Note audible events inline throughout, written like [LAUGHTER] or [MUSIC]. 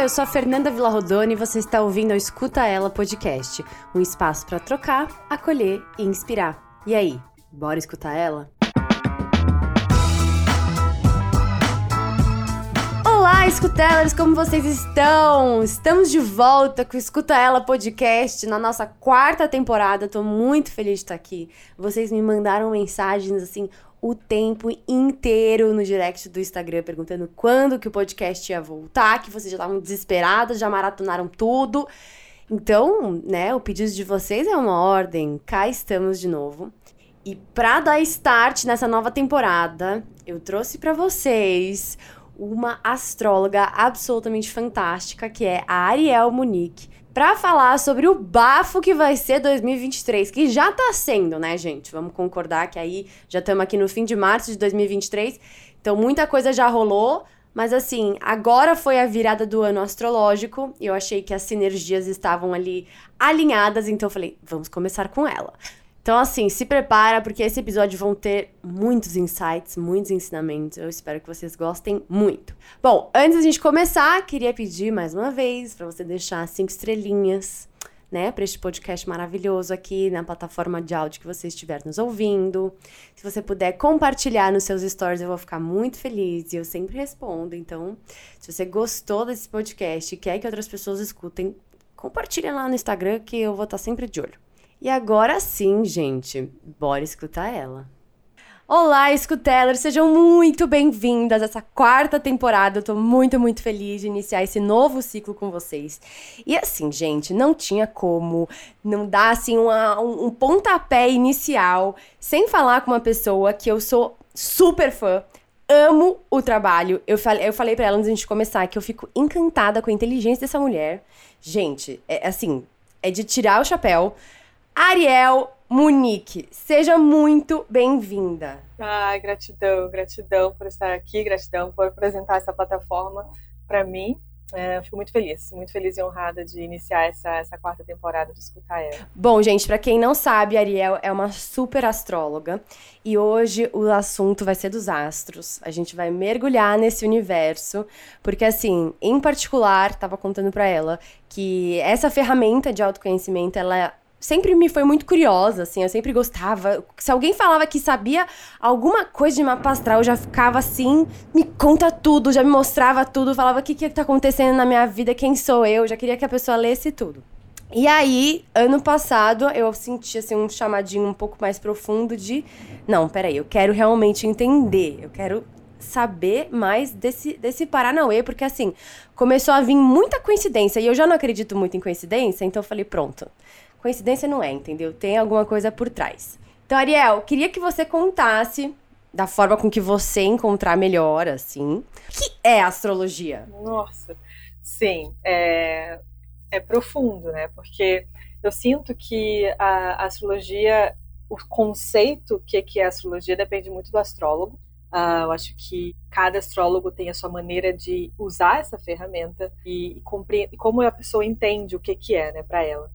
Eu sou a Fernanda Villarrodone e você está ouvindo o Escuta Ela Podcast, um espaço para trocar, acolher e inspirar. E aí, bora escutar ela? Olá, escutelers, como vocês estão? Estamos de volta com o Escuta Ela Podcast na nossa quarta temporada. Tô muito feliz de estar aqui. Vocês me mandaram mensagens assim o tempo inteiro no direct do Instagram perguntando quando que o podcast ia voltar, que vocês já estavam desesperados, já maratonaram tudo. Então, né, o pedido de vocês é uma ordem. Cá estamos de novo. E para dar start nessa nova temporada, eu trouxe para vocês uma astróloga absolutamente fantástica, que é a Ariel Munique para falar sobre o bafo que vai ser 2023, que já tá sendo, né, gente? Vamos concordar que aí já estamos aqui no fim de março de 2023, então muita coisa já rolou, mas assim, agora foi a virada do ano astrológico e eu achei que as sinergias estavam ali alinhadas, então eu falei, vamos começar com ela. Então, assim, se prepara, porque esse episódio vão ter muitos insights, muitos ensinamentos. Eu espero que vocês gostem muito. Bom, antes da gente começar, queria pedir mais uma vez para você deixar cinco estrelinhas, né, para este podcast maravilhoso aqui na plataforma de áudio que você estiver nos ouvindo. Se você puder compartilhar nos seus stories, eu vou ficar muito feliz e eu sempre respondo. Então, se você gostou desse podcast e quer que outras pessoas escutem, compartilha lá no Instagram que eu vou estar sempre de olho. E agora sim, gente, bora escutar ela. Olá, escutelers, sejam muito bem-vindas a essa quarta temporada. Eu tô muito, muito feliz de iniciar esse novo ciclo com vocês. E assim, gente, não tinha como não dar assim uma, um, um pontapé inicial sem falar com uma pessoa que eu sou super fã, amo o trabalho. Eu falei, eu falei para ela antes de a gente começar que eu fico encantada com a inteligência dessa mulher. Gente, é assim, é de tirar o chapéu. Ariel Munique, seja muito bem-vinda. Ai, gratidão, gratidão por estar aqui, gratidão por apresentar essa plataforma para mim. É, fico muito feliz, muito feliz e honrada de iniciar essa, essa quarta temporada de Escutar Ela. Bom, gente, para quem não sabe, a Ariel é uma super astróloga e hoje o assunto vai ser dos astros. A gente vai mergulhar nesse universo, porque assim, em particular, tava contando para ela que essa ferramenta de autoconhecimento, ela sempre me foi muito curiosa, assim, eu sempre gostava. Se alguém falava que sabia alguma coisa de mapa astral, eu já ficava assim, me conta tudo, já me mostrava tudo, falava o que que tá acontecendo na minha vida, quem sou eu, já queria que a pessoa lesse tudo. E aí, ano passado, eu senti assim um chamadinho um pouco mais profundo de, não, peraí, eu quero realmente entender, eu quero saber mais desse, desse Paranauê, porque assim, começou a vir muita coincidência, e eu já não acredito muito em coincidência, então eu falei, pronto, Coincidência não é, entendeu? Tem alguma coisa por trás. Então, Ariel, queria que você contasse da forma com que você encontrar melhor, assim. O que é astrologia? Nossa, sim, é, é profundo, né? Porque eu sinto que a, astrologia, o conceito que, que é astrologia depende muito do astrólogo. Uh, eu acho que cada astrólogo tem a sua maneira de usar essa ferramenta e, e, e como a pessoa entende o que, que é, né, para ela.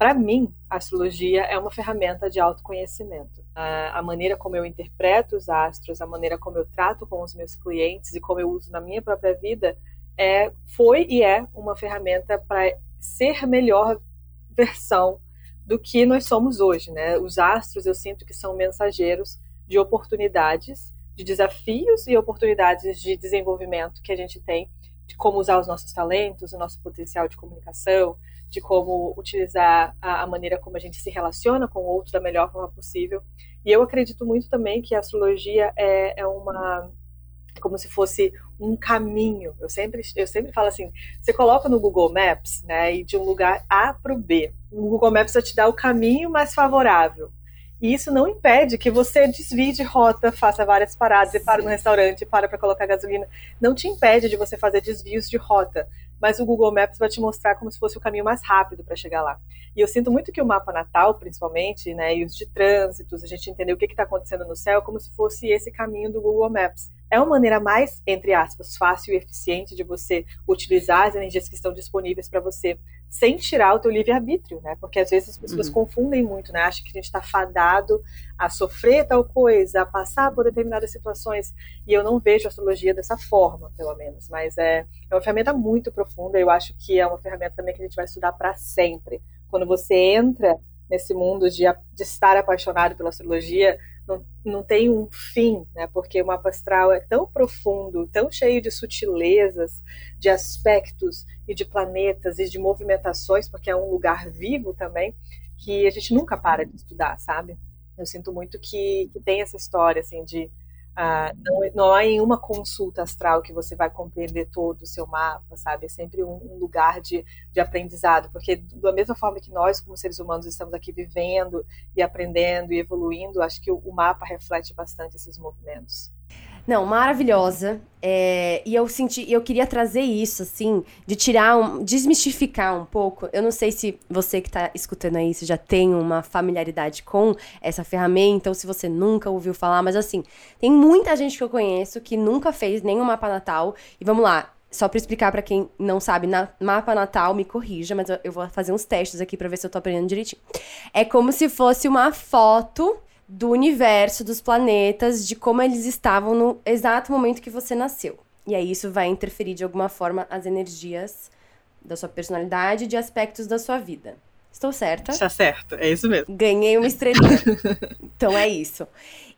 Para mim, a astrologia é uma ferramenta de autoconhecimento. A maneira como eu interpreto os astros, a maneira como eu trato com os meus clientes e como eu uso na minha própria vida é, foi e é uma ferramenta para ser melhor [LAUGHS] versão do que nós somos hoje. Né? Os astros eu sinto que são mensageiros de oportunidades, de desafios e oportunidades de desenvolvimento que a gente tem, de como usar os nossos talentos, o nosso potencial de comunicação, de como utilizar a, a, maneira como a gente se relaciona com o outro da melhor forma possível. E eu acredito muito também que a astrologia é, é uma como se fosse um caminho. Eu sempre, eu sempre falo assim: você coloca no Google Maps, né, e de um lugar A para o B. O Google Maps vai te dar o caminho mais favorável. E isso não impede que você desvie de rota, faça várias paradas, e para no restaurante, para para colocar gasolina. Não te impede de você fazer desvios de rota mas o Google Maps vai te mostrar como se fosse o caminho mais rápido para chegar lá. E eu sinto muito que o mapa natal, principalmente, né, e os de trânsitos, a gente entender o que está acontecendo no céu, como se fosse esse caminho do Google Maps. É uma maneira mais, entre aspas, fácil e eficiente de você utilizar as energias que estão disponíveis para você sem tirar o teu livre-arbítrio, né? Porque às vezes as pessoas uhum. confundem muito, né? Acham que a gente está fadado a sofrer tal coisa, a passar por determinadas situações. E eu não vejo a astrologia dessa forma, pelo menos. Mas é, é uma ferramenta muito profunda. Eu acho que é uma ferramenta também que a gente vai estudar para sempre. Quando você entra nesse mundo de, de estar apaixonado pela astrologia, não, não tem um fim, né? Porque o mapa astral é tão profundo, tão cheio de sutilezas, de aspectos e de planetas e de movimentações, porque é um lugar vivo também, que a gente nunca para de estudar, sabe? Eu sinto muito que, que tem essa história, assim, de ah, não, não há em uma consulta astral que você vai compreender todo o seu mapa, sabe? É sempre um, um, lugar de, de aprendizado, porque da mesma forma que nós, como seres humanos, estamos aqui vivendo e aprendendo e evoluindo, acho que o, o mapa reflete bastante esses movimentos. Não, maravilhosa. É, e eu senti, eu queria trazer isso, assim, de tirar, um, desmistificar um pouco. Eu não sei se você que está escutando aí, já tem uma familiaridade com essa ferramenta, ou se você nunca ouviu falar, mas assim, tem muita gente que eu conheço que nunca fez nenhum mapa natal. E vamos lá, só para explicar para quem não sabe, na mapa natal, me corrija, mas eu, eu vou fazer uns testes aqui para ver se eu tô aprendendo direitinho. É como se fosse uma foto do universo, dos planetas, de como eles estavam no exato momento que você nasceu. E aí isso vai interferir de alguma forma as energias da sua personalidade e de aspectos da sua vida. Estou certa? Está certo, é isso mesmo. Ganhei uma estrelinha. [LAUGHS] então é isso.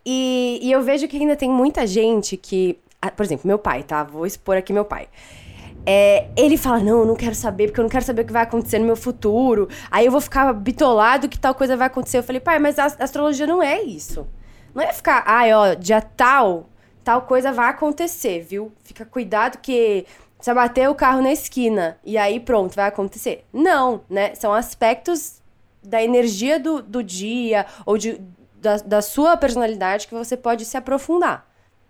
E, e eu vejo que ainda tem muita gente que. Ah, por exemplo, meu pai, tá? Vou expor aqui meu pai. É, ele fala: Não, eu não quero saber, porque eu não quero saber o que vai acontecer no meu futuro. Aí eu vou ficar bitolado que tal coisa vai acontecer. Eu falei: Pai, mas a astrologia não é isso. Não é ficar, ai, ó, dia tal, tal coisa vai acontecer, viu? Fica cuidado que você bater o carro na esquina e aí pronto, vai acontecer. Não, né? São aspectos da energia do, do dia ou de, da, da sua personalidade que você pode se aprofundar.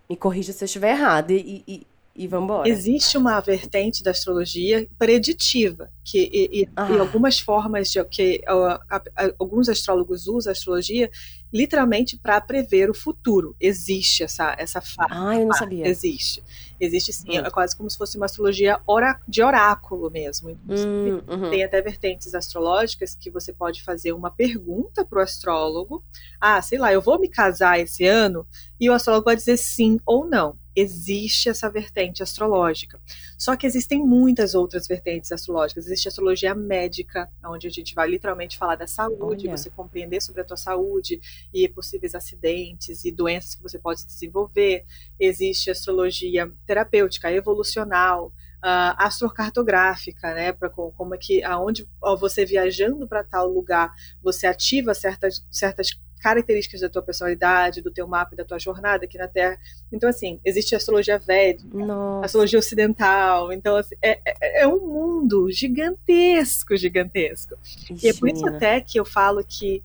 Me corrija se eu estiver errado. E, e, e vambora. Existe uma vertente da astrologia preditiva, que e, e, ah. e algumas formas de que a, a, a, alguns astrólogos usam a astrologia literalmente para prever o futuro. Existe essa essa fase. Ah, eu não sabia. Existe. Existe sim, hum. é quase como se fosse uma astrologia de oráculo mesmo. Hum, uhum. Tem até vertentes astrológicas que você pode fazer uma pergunta para o astrólogo. Ah, sei lá, eu vou me casar esse ano? E o astrólogo vai dizer sim ou não existe essa vertente astrológica. Só que existem muitas outras vertentes astrológicas. Existe a astrologia médica, onde a gente vai literalmente falar da saúde, Olha. você compreender sobre a tua saúde e possíveis acidentes e doenças que você pode desenvolver. Existe a astrologia terapêutica, evolucional, uh, astrocartográfica, né, para como é que aonde você viajando para tal lugar, você ativa certas certas características da tua personalidade, do teu mapa e da tua jornada aqui na Terra. Então, assim, existe a astrologia védica, a astrologia ocidental. Então, assim, é, é, é, um mundo gigantesco, gigantesco. Ixi, e é por isso até que eu falo que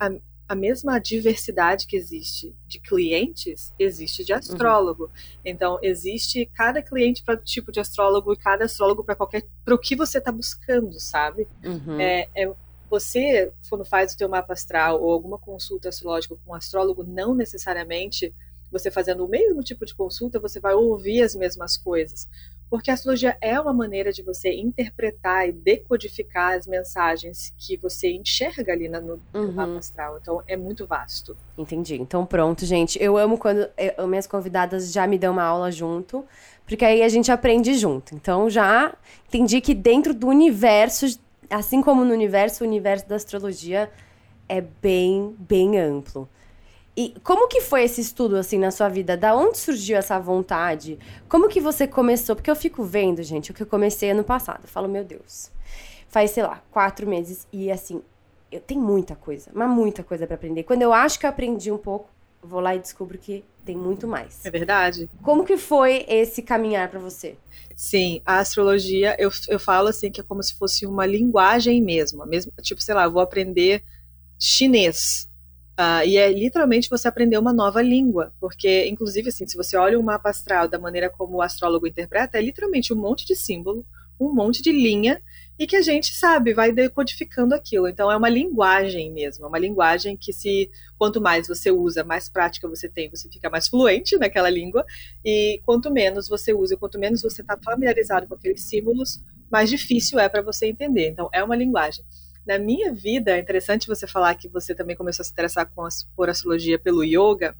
a, a, mesma diversidade que existe de clientes, existe de astrólogo. Uhum. Então, existe cada cliente para o tipo de astrólogo e cada astrólogo para qualquer para o que você está buscando, sabe? Uhum. É, é você, quando faz o teu mapa astral ou alguma consulta astrológica com um astrólogo, não necessariamente você fazendo o mesmo tipo de consulta, você vai ouvir as mesmas coisas. Porque a astrologia é uma maneira de você interpretar e decodificar as mensagens que você enxerga ali no, no uhum. mapa astral. Então é muito vasto. Entendi. Então pronto, gente. Eu amo quando eu, minhas convidadas já me dão uma aula junto, porque aí a gente aprende junto. Então já entendi que dentro do universo assim como no universo, o universo da astrologia é bem, bem amplo. E como que foi esse estudo, assim, na sua vida? Da onde surgiu essa vontade? Como que você começou? Porque eu fico vendo, gente, o que eu comecei ano passado. Eu falo, meu Deus. Faz, sei lá, quatro meses. E, assim, eu tenho muita coisa, mas muita coisa para aprender. Quando eu acho que eu aprendi um pouco, vou lá e descubro que tem muito mais. É verdade. Como que foi esse caminhar para você? Sim, a astrologia, eu, eu falo assim que é como se fosse uma linguagem mesmo, mesmo tipo, sei lá, vou aprender chinês. Uh, e é literalmente você aprender uma nova língua, porque, inclusive, assim, se você olha o mapa astral da maneira como o astrólogo interpreta, é literalmente um monte de símbolo, um monte de linha e que a gente sabe, vai decodificando aquilo. Então é uma linguagem mesmo, é uma linguagem que se quanto mais você usa, mais prática você tem, você fica mais fluente naquela língua e quanto menos você usa, quanto menos você está familiarizado com aqueles símbolos, mais difícil é para você entender. Então, é uma linguagem. Na minha vida, é interessante você falar que você também começou a se interessar por astrologia pelo yoga,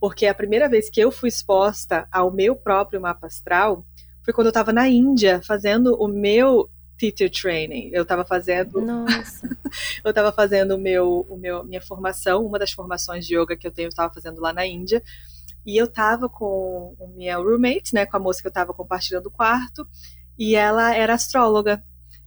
porque a primeira vez que eu fui exposta ao meu próprio mapa astral foi quando eu estava na Índia fazendo o meu teacher training. Eu estava fazendo. Nossa. [LAUGHS] eu estava fazendo o meu, o meu, minha formação, uma das formações de yoga que eu tenho, eu estava fazendo lá na Índia. E eu estava com a minha roommate, né, com a moça que eu estava compartilhando o quarto, e ela era astróloga.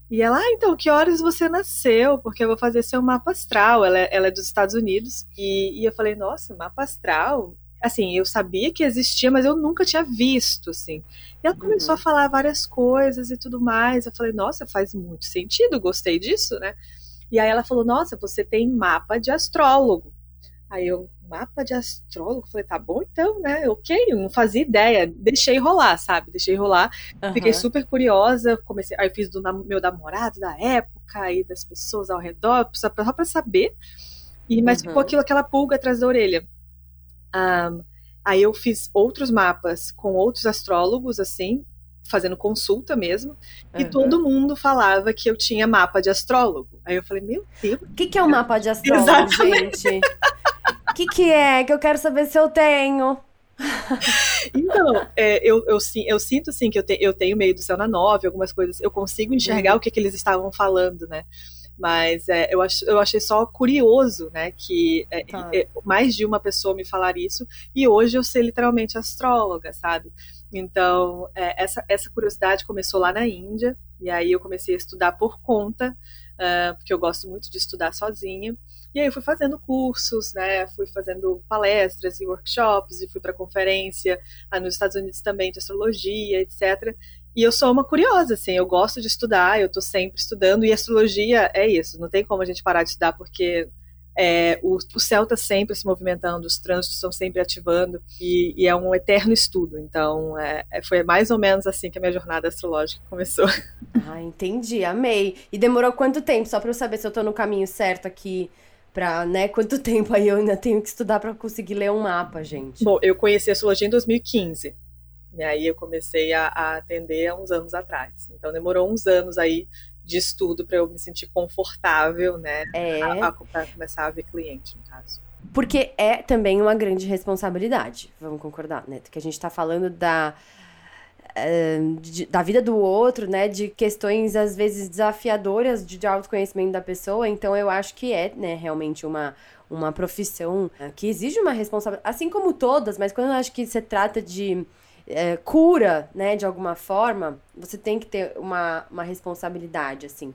E ela, ah, então, que horas você nasceu? Porque eu vou fazer seu mapa astral. Ela, é, ela é dos Estados Unidos. E, e eu falei, nossa, mapa astral? Assim, eu sabia que existia, mas eu nunca tinha visto, assim. E ela começou uhum. a falar várias coisas e tudo mais. Eu falei, nossa, faz muito sentido, gostei disso, né? E aí ela falou, nossa, você tem mapa de astrólogo. Aí eu, mapa de astrólogo? Falei, tá bom então, né? Ok, eu não fazia ideia. Deixei rolar, sabe? Deixei rolar. Uhum. Fiquei super curiosa. Comecei, aí fiz do meu namorado da época e das pessoas ao redor, só pra, só pra saber. E, mas uhum. ficou aquilo, aquela pulga atrás da orelha. Um, aí eu fiz outros mapas com outros astrólogos, assim, fazendo consulta mesmo, uhum. e todo mundo falava que eu tinha mapa de astrólogo. Aí eu falei, meu Deus. O que, que é um mapa de [LAUGHS] astrólogo, Exatamente. gente? O que, que é? Que eu quero saber se eu tenho. [LAUGHS] Então, é, eu, eu, eu, sinto sim que eu, te, eu tenho meio do céu na nove, algumas coisas, eu consigo enxergar uhum. o que, que eles estavam falando, né? Mas é, eu, ach, eu achei só curioso, né, que é, tá. é, mais de uma pessoa me falar isso, e hoje eu sei literalmente astróloga, sabe? Então, é, essa, essa curiosidade começou lá na Índia, e aí eu comecei a estudar por conta, uh, porque eu gosto muito de estudar sozinha. E aí eu fui fazendo cursos, né? Fui fazendo palestras e workshops e fui para conferência ah, nos Estados Unidos também de astrologia, etc. E eu sou uma curiosa, assim, eu gosto de estudar, eu estou sempre estudando, e astrologia é isso, não tem como a gente parar de estudar, porque é, o, o, céu está sempre se movimentando, os trânsitos estão sempre ativando, e, e é um eterno estudo. Então, é, é, foi mais ou menos assim que a minha jornada astrológica começou. [LAUGHS] Ah, entendi, amei. E demorou quanto tempo, só para eu saber se eu estou no caminho certo aqui? Pra, né, quanto tempo aí eu ainda tenho que estudar para conseguir ler um mapa, gente? Bom, eu conheci a astrologia em 2015. E aí eu comecei a, a atender há uns anos atrás. Então demorou uns anos aí de estudo para eu me sentir confortável, né? É. A, a, começar a ver cliente, no caso. Porque é também uma grande responsabilidade, vamos concordar, né? Que a gente está falando da, de, da vida do outro, né? De questões, às vezes, desafiadoras de, de autoconhecimento da pessoa. Então, eu acho que é, né, realmente uma, uma profissão que exige uma responsabilidade. Assim como todas, mas quando eu acho que se trata de é, cura, né, de alguma forma, você tem que ter uma, uma responsabilidade, assim.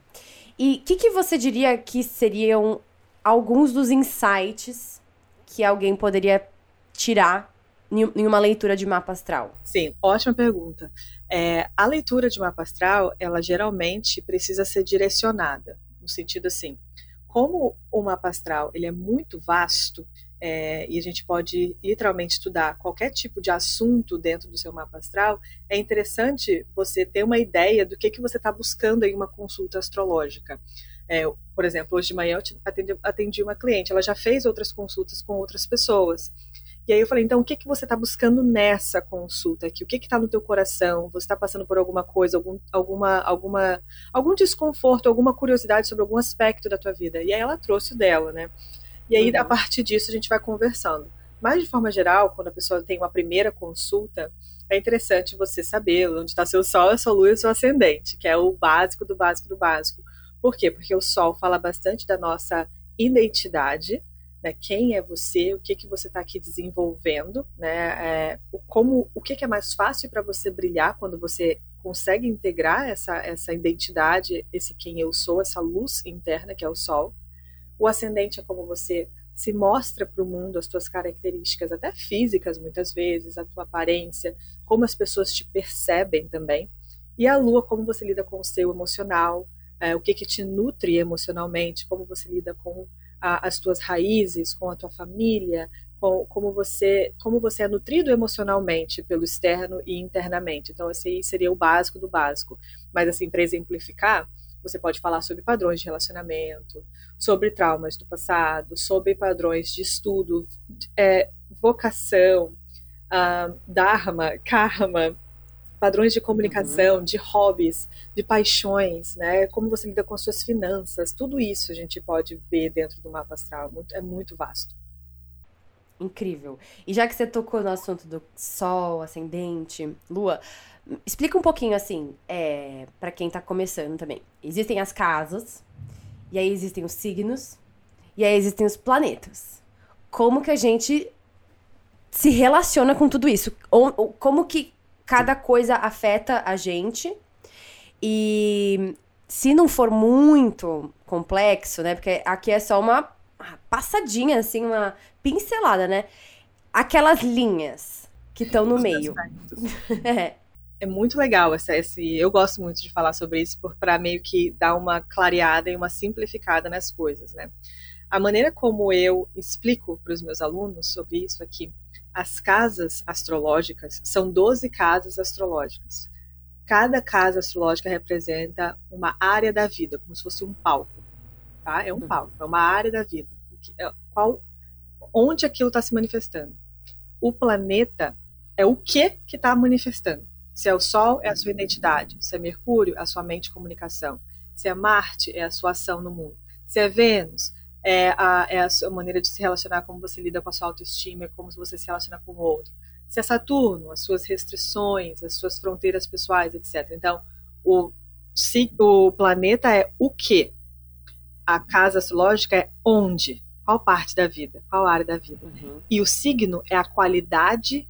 E o que, que você diria que seriam alguns dos insights que alguém poderia tirar em uma leitura de mapa astral? Sim, ótima pergunta. É, a leitura de mapa astral, ela geralmente precisa ser direcionada, no sentido assim, como o mapa astral ele é muito vasto, é, e a gente pode literalmente estudar qualquer tipo de assunto dentro do seu mapa astral, é interessante você ter uma ideia do que, que você está buscando em uma consulta astrológica. É, por exemplo, hoje de manhã eu atendi, atendi, uma cliente, ela já fez outras consultas com outras pessoas. E aí eu falei, então o que, que você está buscando nessa consulta aqui? O que está no teu coração? Você está passando por alguma coisa, algum, alguma, alguma, algum desconforto, alguma curiosidade sobre algum aspecto da tua vida? E aí ela trouxe o dela, né? E aí, uhum. a partir disso, a gente vai conversando. Mas, de forma geral, quando a pessoa tem uma primeira consulta, é interessante você saber onde está seu sol, a sua lua e o seu ascendente, que é o básico do básico do básico. Por quê? Porque o sol fala bastante da nossa identidade, né? Quem é você, o que que você está aqui desenvolvendo, né? É, como, o que, que é mais fácil para você brilhar quando você consegue integrar essa, essa identidade, esse quem eu sou, essa luz interna que é o sol. O ascendente é como você se mostra para o mundo as tuas características, até físicas muitas vezes, a tua aparência, como as pessoas te percebem também. E a lua, como você lida com o seu emocional, é, o que, que te nutre emocionalmente, como você lida com a, as tuas raízes, com a tua família, com, como você como você é nutrido emocionalmente pelo externo e internamente. Então, esse aí seria o básico do básico. Mas, assim, para exemplificar, você pode falar sobre padrões de relacionamento, sobre traumas do passado, sobre padrões de estudo, é, vocação, uh, dharma, karma, padrões de comunicação, uhum. de hobbies, de paixões, né? Como você lida com as suas finanças, tudo isso a gente pode ver dentro do mapa astral. É muito, é muito vasto. Incrível. E já que você tocou no assunto do Sol, ascendente, Lua, explica um pouquinho assim, é, para quem tá começando também. Existem as casas, e aí existem os signos, e aí existem os planetas. Como que a gente se relaciona com tudo isso? Como que cada coisa afeta a gente? E se não for muito complexo, né? Porque aqui é só uma passadinha, assim, uma pincelada, né? Aquelas linhas que estão no meio. [LAUGHS] é. É muito legal essa, esse. Eu gosto muito de falar sobre isso para meio que dar uma clareada e uma simplificada nas coisas, né? A maneira como eu explico para os meus alunos sobre isso aqui, as casas astrológicas são 12 casas astrológicas. Cada casa astrológica representa uma área da vida, como se fosse um palco. Tá? É um uhum. palco, é uma área da vida. É, qual, onde aquilo está se manifestando? O planeta é o que que está manifestando. Se é o Sol, é a sua identidade. Se é Mercúrio, é a sua mente e comunicação. Se é Marte, é a sua ação no mundo. Se é Vênus, é a, é a sua maneira de se relacionar, como você lida com a sua autoestima, é como você se relaciona com o outro. Se é Saturno, as suas restrições, as suas fronteiras pessoais, etc. Então, o, se, o planeta é o que? A casa astrológica é onde? Qual parte da vida? Qual área da vida? Uhum. E o signo é a qualidade,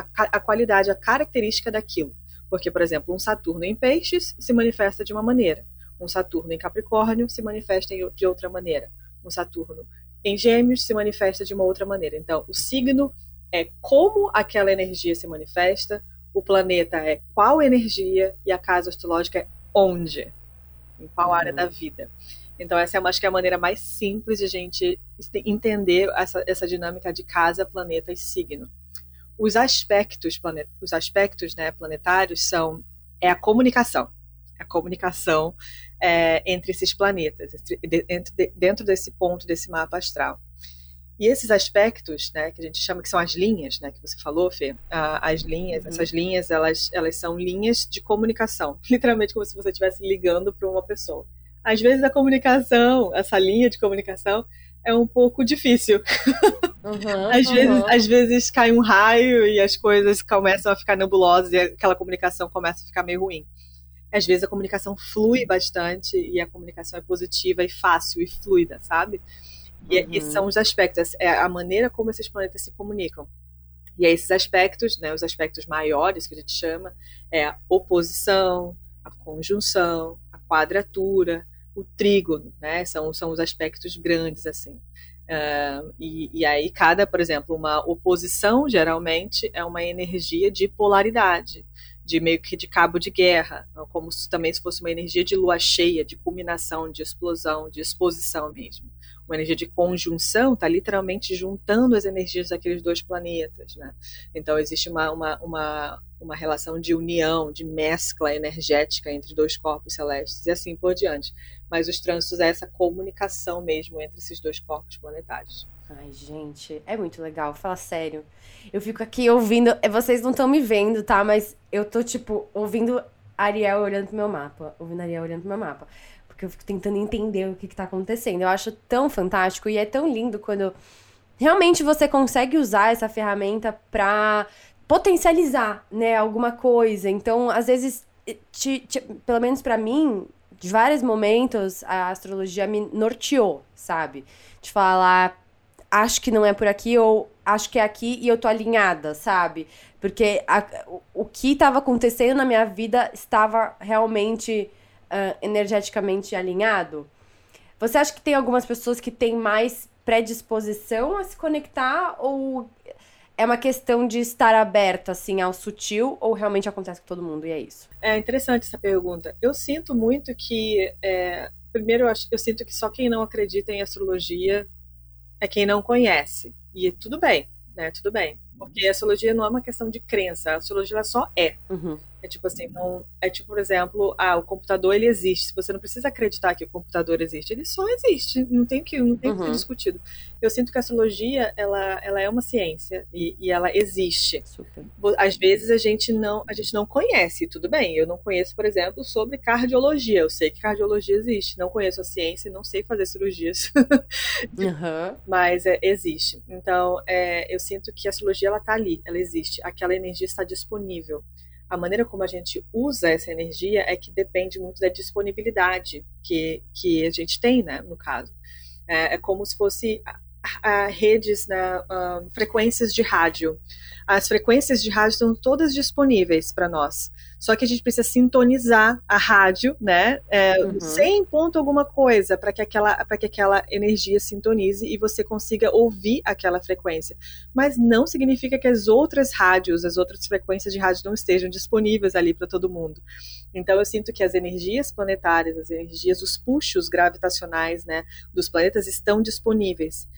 a, a qualidade, a característica daquilo. Porque, por exemplo, um Saturno em peixes se manifesta de uma maneira. Um Saturno em Capricórnio se manifesta de outra maneira com Saturno em Gêmeos se manifesta de uma outra maneira. Então, o signo é como aquela energia se manifesta, o planeta é qual energia e a casa astrológica é onde, em qual uhum. área da vida. Então, essa é, acho que é a maneira mais simples de a gente entender essa, essa dinâmica de casa, planeta e signo. Os aspectos, planet, os aspectos né, planetários são é a comunicação a comunicação é, entre esses planetas, entre, dentro desse ponto desse mapa astral. E esses aspectos, né, que a gente chama que são as linhas, né, que você falou, Fê, as linhas, uhum. essas linhas, elas, elas são linhas de comunicação, [LAUGHS] literalmente como se você estivesse ligando para uma pessoa. Às vezes a comunicação, essa linha de comunicação, é um pouco difícil. Uhum, às, uhum. Vezes, às vezes cai um raio e as coisas começam a ficar nebulosas e aquela comunicação começa a ficar meio ruim às vezes a comunicação flui bastante e a comunicação é positiva e fácil e fluida, sabe? E, uhum. e são os aspectos, é a maneira como esses planetas se comunicam. E é esses aspectos, né, os aspectos maiores que a gente chama, é a oposição, a conjunção, a quadratura, o trígono, né, são, são os aspectos grandes, assim. Uh, e, e, aí cada, por exemplo, uma oposição geralmente é uma energia de polaridade de meio que de cabo de guerra, como se também se fosse uma energia de lua cheia, de culminação, de explosão, de exposição mesmo. Uma energia de conjunção está literalmente juntando as energias daqueles dois planetas, né? Então existe uma, uma, uma, uma relação de união, de mescla energética entre dois corpos celestes e assim por diante. Mas os trânsitos é essa comunicação mesmo entre esses dois corpos planetários. Ai, gente, é muito legal, fala sério. Eu fico aqui ouvindo, é, vocês não estão me vendo, tá? Mas eu tô, tipo, ouvindo Ariel olhando pro meu mapa. Ouvindo Ariel olhando pro meu mapa. Porque eu fico tentando entender o que, que tá acontecendo. Eu acho tão fantástico e é tão lindo quando realmente você consegue usar essa ferramenta pra potencializar, né, alguma coisa. Então, às vezes, te, te, pelo menos para mim, de vários momentos, a astrologia me norteou, sabe? De falar, acho que não é por aqui ou acho que é aqui e eu tô alinhada, sabe? Porque a, o, o, que estava acontecendo na minha vida estava realmente uh, energeticamente alinhado. Você acha que tem algumas pessoas que têm mais predisposição a se conectar ou é uma questão de estar aberta assim ao sutil ou realmente acontece com todo mundo e é isso? É interessante essa pergunta. Eu sinto muito que é, primeiro eu, acho, eu sinto que só quem não acredita em astrologia é quem não conhece. E tudo bem, né? Tudo bem. Porque a astrologia não é uma questão de crença, a astrologia só é. Uhum. É tipo assim, não, é tipo, por exemplo, ah, o computador ele existe. Você não precisa acreditar que o computador existe, ele só existe, não tem que, não tem uhum. que ser uhum. discutido. Eu sinto que a astrologia, ela, ela é uma ciência e, e ela existe. Super. Às vezes a gente não, a gente não conhece, tudo bem. Eu não conheço, por exemplo, sobre cardiologia. Eu sei que cardiologia existe, não conheço a ciência e não sei fazer cirurgias. [LAUGHS] uhum. Mas é, existe. Então, é, eu sinto que a astrologia ela tá ali, ela existe. Aquela energia está disponível a maneira como a gente usa essa energia é que depende muito da disponibilidade que, que a gente tem, né, no caso. É, é como se fosse a redes, né, um, frequências de rádio. As frequências de rádio estão todas disponíveis para nós. Só que a gente precisa sintonizar a rádio, né, é, uhum. sem ponto alguma coisa, para que, aquela, que aquela energia sintonize e você consiga ouvir aquela frequência. Mas não significa que as outras rádios, as outras frequências de rádio não estejam disponíveis ali para todo mundo. Então eu sinto que as energias planetárias, as energias, os puxos gravitacionais, né, dos planetas estão disponíveis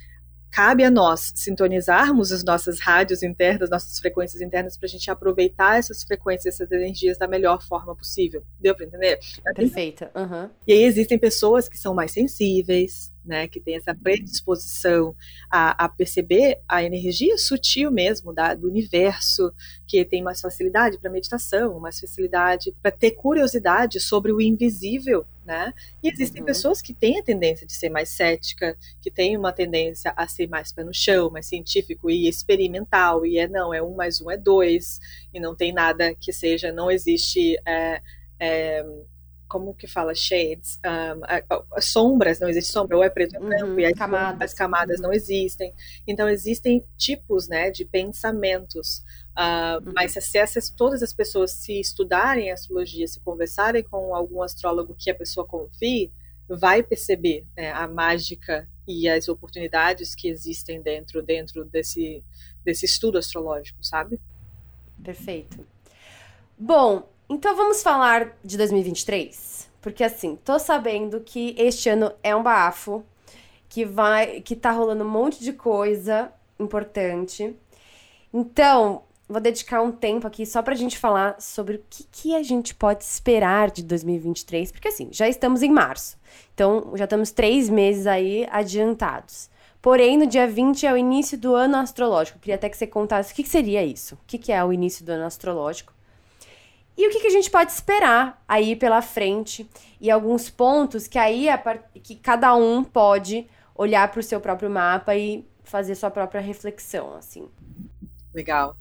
cabe a nós sintonizarmos as nossas rádios internas, nossas frequências internas, para a gente aproveitar essas frequências, essas energias da melhor forma possível. Deu para entender? Perfeita. Uhum. E aí existem pessoas que são mais sensíveis, né, que tem essa predisposição a, a perceber a energia sutil mesmo da, do universo, que tem mais facilidade para meditação, mais facilidade para ter curiosidade sobre o invisível, né? E existem uhum. pessoas que têm a tendência de ser mais cética, que têm uma tendência a ser mais pé no chão, mais científico e experimental, e é não, é um mais um é dois, e não tem nada que seja, não existe é, é, como que fala shades, um, a, a, sombras, não existe sombra, ou é preto ou é branco, uhum, e as camadas, as camadas uhum. não existem. Então existem tipos, né, de pensamentos. Uh, uhum. Mas se essas, todas as pessoas se estudarem astrologia, se conversarem com algum astrólogo que a pessoa confie, vai perceber né, a mágica e as oportunidades que existem dentro dentro desse desse estudo astrológico, sabe? Perfeito. Bom, então vamos falar de 2023? Porque assim, tô sabendo que este ano é um bafo, que vai, que tá rolando um monte de coisa importante. Então, vou dedicar um tempo aqui só pra gente falar sobre o que, que a gente pode esperar de 2023, porque assim, já estamos em março. Então, já estamos três meses aí adiantados. Porém, no dia 20 é o início do ano astrológico. Queria até que você contasse o que, que seria isso. O que, que é o início do ano astrológico e o que, que, a gente pode esperar aí pela frente e alguns pontos que aí que cada um pode olhar para o seu próprio mapa e fazer sua própria reflexão, assim. Legal.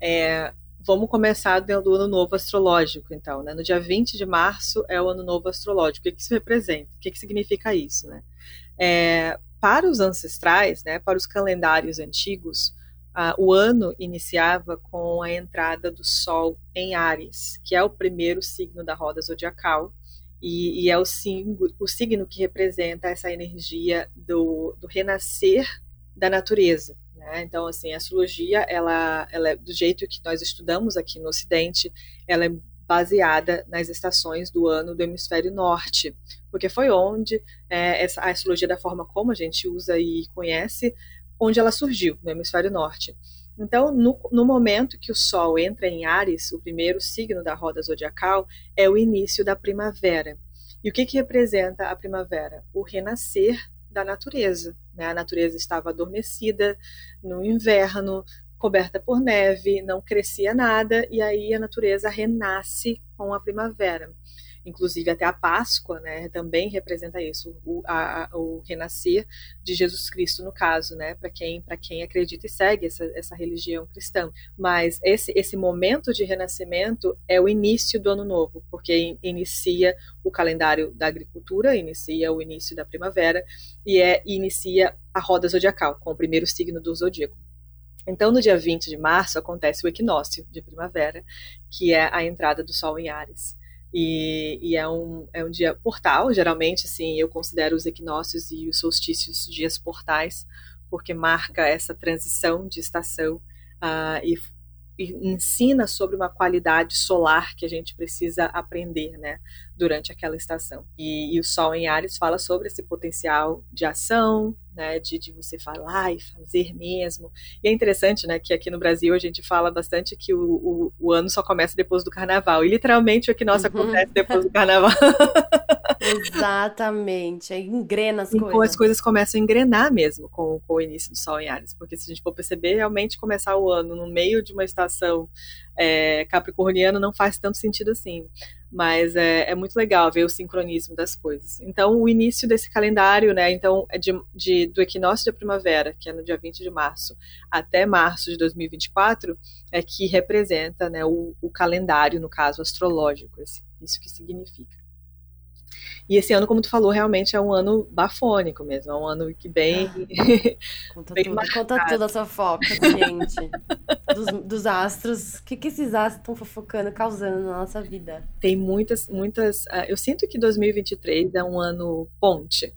É, vamos começar do ano novo astrológico, então, né? No dia 20 de março é o ano novo astrológico. O que, que isso representa? O que, que significa isso, né? É, para os ancestrais, né, para os calendários antigos, O ano iniciava com a entrada do Sol em Ares, que é o primeiro signo da roda zodiacal, e, e é o signo, o signo, que representa essa energia do, do renascer da natureza. Né? Então, assim, a astrologia, ela, ela é do jeito que nós estudamos aqui no Ocidente, ela é baseada nas estações do ano do hemisfério norte, porque foi onde é, essa, a astrologia da forma como a gente usa e conhece onde ela surgiu, no hemisfério norte. Então, no, no, momento que o Sol entra em Ares, o primeiro signo da roda zodiacal, é o início da primavera. E o que, que representa a primavera? O renascer da natureza. Né? A natureza estava adormecida no inverno, coberta por neve, não crescia nada, e aí a natureza renasce com a primavera inclusive até a Páscoa, né, também representa isso, o, a, o renascer de Jesus Cristo no caso, né, para quem para quem acredita e segue essa, essa religião cristã. Mas esse esse momento de renascimento é o início do ano novo, porque inicia o calendário da agricultura, inicia o início da primavera e é inicia a roda zodiacal com o primeiro signo do zodíaco. Então, no dia 20 de março, acontece o equinócio de primavera, que é a entrada do Sol em Ares. E, e, é, um, é um dia portal, geralmente, assim, eu considero os equinócios e os solstícios dias portais, porque marca essa transição de estação uh, e ensina sobre uma qualidade solar que a gente precisa aprender, né, durante aquela estação. E, e o Sol em Ares fala sobre esse potencial de ação, né, de, de você falar e fazer mesmo. E é interessante, né, que aqui no Brasil a gente fala bastante que o, o, o ano só começa depois do Carnaval. E literalmente o que nossa uhum. acontece depois do [LAUGHS] Carnaval. Exatamente, engrena as então, coisas. as coisas começam a engrenar mesmo com, com o início do Sol em Ares, porque se a gente for perceber, realmente começar o ano no meio de uma estação é, capricorniana não faz tanto sentido assim. Mas é, é, muito legal ver o sincronismo das coisas. Então, o início desse calendário, né? Então, é de, de, do equinócio da primavera, que é no dia 20 de março, até março de 2024, é que representa né, o, o calendário, no caso astrológico, esse, isso que significa. E esse ano, como tu falou, realmente é um ano bafônico mesmo, é um ano que bem. Ah, conta, [LAUGHS] bem tudo, conta tudo a sua foca, gente. dos, dos, astros. O que, que esses astros estão fofocando, causando na nossa vida? Tem muitas, muitas. Uh, eu sinto que 2023 é um ano ponte.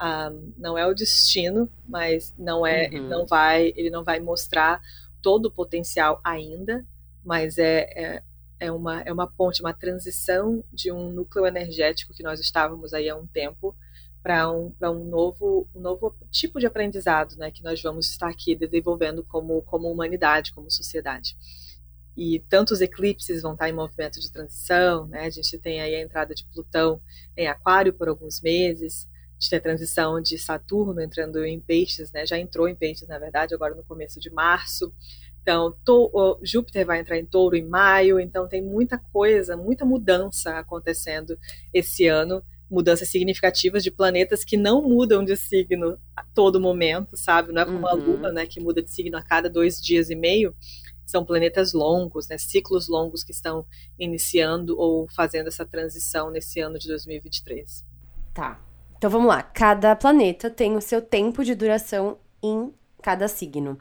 Uh, não é o destino, mas não é, uhum. ele não vai, ele não vai mostrar todo o potencial ainda, mas é, é é uma, é uma ponte, uma transição de um núcleo energético que nós estávamos aí há um tempo para um, um, novo, um novo tipo de aprendizado né, que nós vamos estar aqui desenvolvendo como, como humanidade, como sociedade. E tantos eclipses vão estar em movimento de transição, né? a gente tem aí a entrada de Plutão em Aquário por alguns meses, a gente tem a transição de Saturno entrando em Peixes, né? já entrou em Peixes, na verdade, agora no começo de março. Então, to, Júpiter vai entrar em touro em maio, então tem muita coisa, muita mudança acontecendo esse ano. Mudanças significativas de planetas que não mudam de signo a todo momento, sabe? Não é como uhum. a Lua, né, que muda de signo a cada dois dias e meio. São planetas longos, né, ciclos longos que estão iniciando ou fazendo essa transição nesse ano de 2023. Tá. Então vamos lá. Cada planeta tem o seu tempo de duração em cada signo.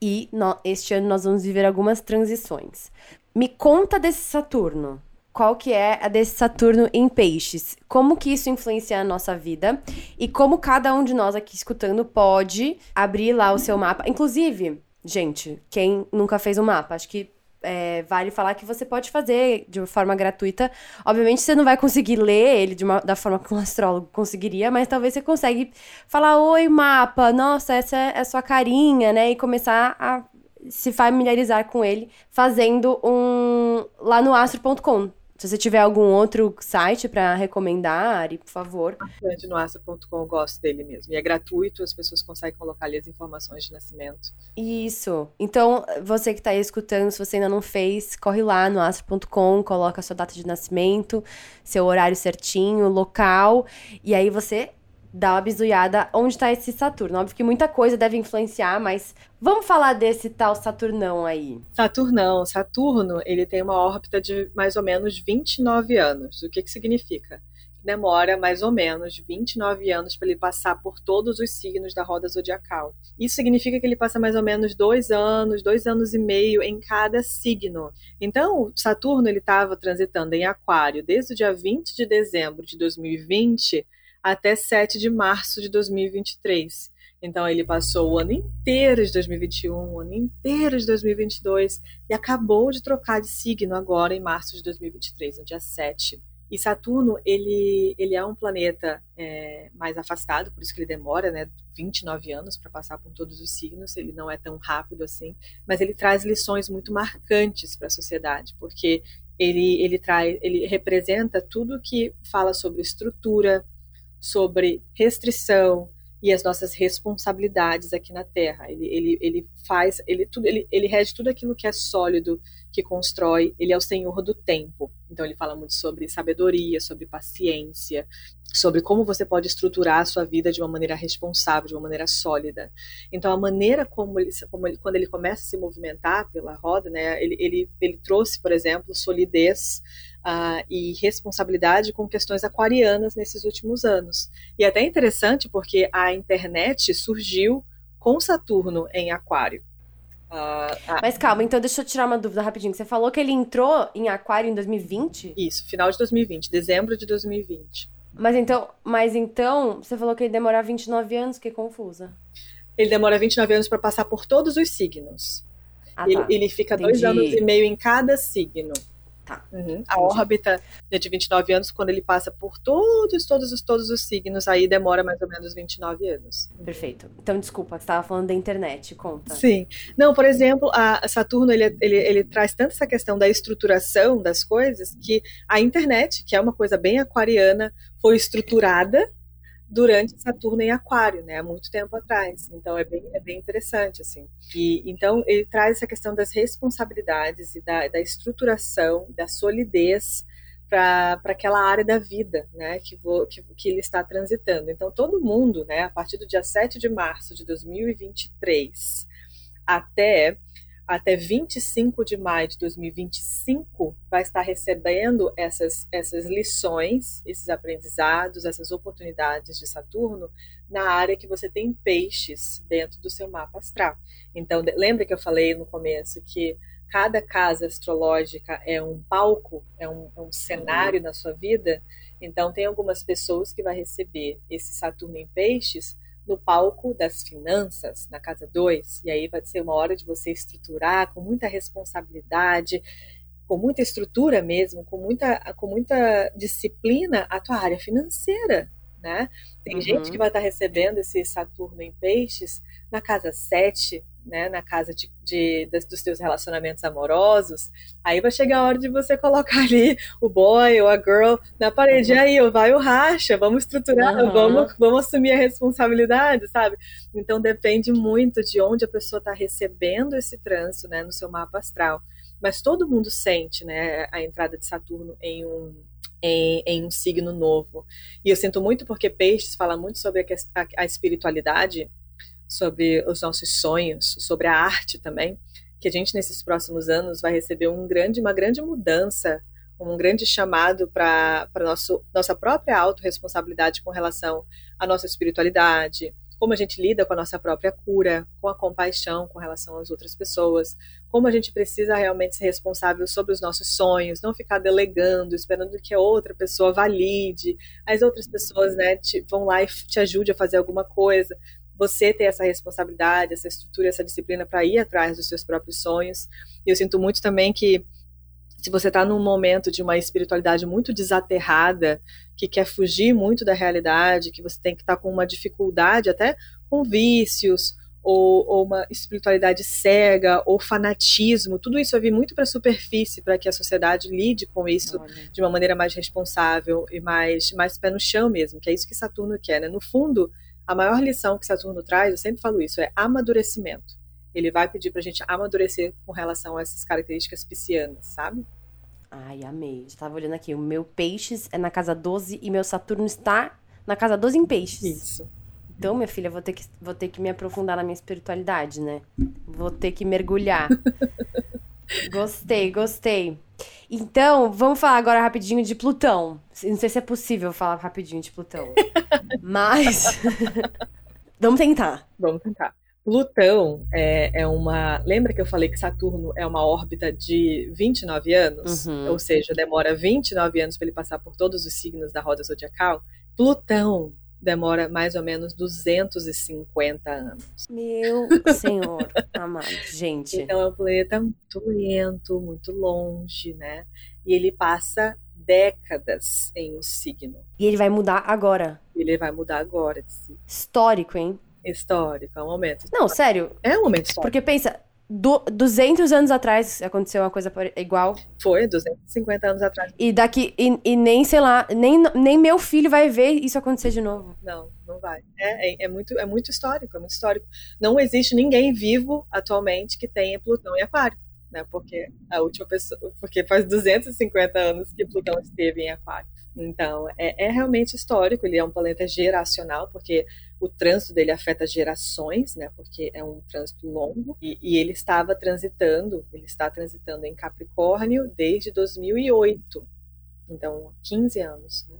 E no, este ano nós vamos viver algumas transições. Me conta desse Saturno. Qual que é a desse Saturno em peixes? Como que isso influencia a nossa vida? E como cada um de nós aqui escutando pode abrir lá o seu mapa. Inclusive, gente, quem nunca fez um mapa, acho que é, vale falar que você pode fazer de forma gratuita. Obviamente você não vai conseguir ler ele de uma, da forma que um astrólogo conseguiria, mas talvez você consegue falar, oi, mapa, nossa, essa é a sua carinha, né? E começar a se familiarizar com ele fazendo um lá no astro.com. Se você tiver algum outro site para recomendar, por favor. Bastante no astro.com, gosto dele mesmo. E é gratuito, as pessoas conseguem colocar ali as informações de nascimento. Isso. Então, você que está aí escutando, se você ainda não fez, corre lá no astro.com, coloca a sua data de nascimento, seu horário certinho, local, e aí você dar uma bizuiada onde está esse Saturno. Óbvio que muita coisa deve influenciar, mas vamos falar desse tal Saturnão aí. Saturnão. Saturno, ele tem uma órbita de mais ou menos 29 anos. O que, que significa? demora mais ou menos 29 anos para ele passar por todos os signos da roda zodiacal. Isso significa que ele passa mais ou menos dois anos, dois anos e meio em cada signo. Então, Saturno ele estava transitando em Aquário desde o dia 20 de dezembro de 2020 até 7 de março de 2023. Então ele passou o ano inteiro de 2021, o ano inteiro de 2022 e acabou de trocar de signo agora em março de 2023, no dia 7. E Saturno, ele, ele é um planeta é, mais afastado, por isso que ele demora né, 29 anos para passar por todos os signos, ele não é tão rápido assim, mas ele traz lições muito marcantes para a sociedade, porque ele, ele, traz, ele representa tudo que fala sobre estrutura, sobre restrição e as nossas responsabilidades aqui na Terra. Ele, ele, ele faz, ele, tudo, ele, ele rege tudo aquilo que é sólido, que constrói, ele é o senhor do tempo. Então ele fala muito sobre sabedoria, sobre paciência, sobre como você pode estruturar a sua vida de uma maneira responsável, de uma maneira sólida. Então a maneira como ele, como ele quando ele começa a se movimentar pela roda, né, ele, ele, ele trouxe, por exemplo, solidez uh, e responsabilidade com questões aquarianas nesses últimos anos. E é até interessante porque a internet surgiu com Saturno em Aquário. Uh, Mas calma, então deixa eu tirar uma dúvida rapidinho. Você falou que ele entrou em Aquário em 2020? Isso, final de 2020, dezembro de 2020. Mas então, mas então, você falou que ele demora 29 anos, que confusa. Ele demora 29 anos para passar por todos os signos. Ah, ele, tá. ele, fica Entendi. dois anos e meio em cada signo. Tá. Uhum. A órbita é de 29 anos, quando ele passa por todos, todos os, todos os signos, aí demora mais ou menos 29 anos. Perfeito. Então, desculpa, você estava falando da internet, conta. Sim. Não, por exemplo, a Saturno, ele, ele, ele traz tanto essa questão da estruturação das coisas, que a internet, que é uma coisa bem aquariana, foi estruturada durante Saturno em Aquário, né, há muito tempo atrás. Então é bem, é bem interessante assim. E então ele traz essa questão das responsabilidades e da, da estruturação, da solidez para aquela área da vida, né, que, que, que ele está transitando. Então todo mundo, né, a partir do dia 7 de março de 2023 até até 25 de maio de 2025 vai estar recebendo essas, essas lições, esses aprendizados, essas oportunidades de Saturno na área que você tem peixes dentro do seu mapa astral. Então, lembra que eu falei no começo que cada casa astrológica é um palco, é um, é um cenário na sua vida? Então, tem algumas pessoas que vai receber esse Saturno em peixes no palco das finanças, na casa 2, e aí vai ser uma hora de você estruturar com muita responsabilidade, com muita estrutura mesmo, com muita, com muita disciplina a tua área financeira, né? Tem uhum. gente que vai estar recebendo esse Saturno em peixes na casa 7, né, na casa de, de, dos teus relacionamentos amorosos, aí vai chegar a hora de você [LAUGHS] colocar ali o boy ou a girl na parede, uhum. aí, vai o racha, vamos estruturar, uhum. vamos, vamos assumir a responsabilidade, sabe? Então depende muito de onde a pessoa está recebendo esse trânsito, né, no seu mapa astral. Mas todo mundo sente, né, a entrada de Saturno em um em, em, um signo novo. E eu sinto muito porque Peixes fala muito sobre a, a, a espiritualidade sobre os nossos sonhos, sobre a arte também, que a gente nesses próximos anos vai receber um grande, uma grande mudança, um grande chamado para nossa própria autorresponsabilidade com relação à nossa espiritualidade, como a gente lida com a nossa própria cura, com a compaixão com relação às outras pessoas, como a gente precisa realmente ser responsável sobre os nossos sonhos, não ficar delegando, esperando que a outra pessoa valide, as outras pessoas né, te, vão lá e te ajude a fazer alguma coisa você ter essa responsabilidade, essa estrutura, essa disciplina para ir atrás dos seus próprios sonhos. E eu sinto muito também que se você está num momento de uma espiritualidade muito desaterrada, que quer fugir muito da realidade, que você tem que estar tá com uma dificuldade até com vícios, ou, ou, uma espiritualidade cega, ou fanatismo, tudo isso vai vir muito para a superfície para que a sociedade lide com isso Olha. de uma maneira mais responsável e mais, mais pé no chão mesmo, que é isso que Saturno quer, né? No fundo, a maior lição que Saturno traz, eu sempre falo isso, é amadurecimento. Ele vai pedir pra gente amadurecer com relação a essas características piscianas, sabe? Ai, amei. Estava olhando aqui, o meu peixes é na casa 12 e meu Saturno está na casa 12 em peixes. Isso. Então, minha filha, vou ter que, vou ter que me aprofundar na minha espiritualidade, né? Vou ter que mergulhar. [LAUGHS] gostei, gostei. Então, vamos falar agora rapidinho de Plutão. Não sei se é possível falar rapidinho de Plutão. [LAUGHS] mas. [LAUGHS] vamos tentar. Vamos tentar. Plutão é, é, uma. Lembra que eu falei que Saturno é uma órbita de 29 anos? Uhum. Ou seja, demora 29 anos para ele passar por todos os signos da roda zodiacal? Plutão demora mais ou menos 250 anos. Meu senhor [LAUGHS] amado, gente. Então é um planeta muito lento, muito longe, né? E ele passa décadas em um signo. E ele vai mudar agora. Ele vai mudar agora. Histórico, hein? Histórico, é um momento. Histórico. Não, sério. É um momento histórico. Porque pensa, do, 200 anos atrás aconteceu uma coisa igual. Foi, 250 anos atrás. E daqui, e, e, nem, sei lá, nem, nem meu filho vai ver isso acontecer de novo. Não, não vai. É, é, é, muito, é muito histórico, é muito histórico. Não existe ninguém vivo atualmente que tenha Plutão em Aquário, né? Porque a última pessoa, porque faz 250 anos que Plutão esteve em Aquário. Então, é, é realmente histórico, ele é um planeta geracional, porque o trânsito dele afeta gerações, né? Porque é um trânsito longo e, e, ele estava transitando, ele está transitando em Capricórnio desde 2008, então 15 anos, né?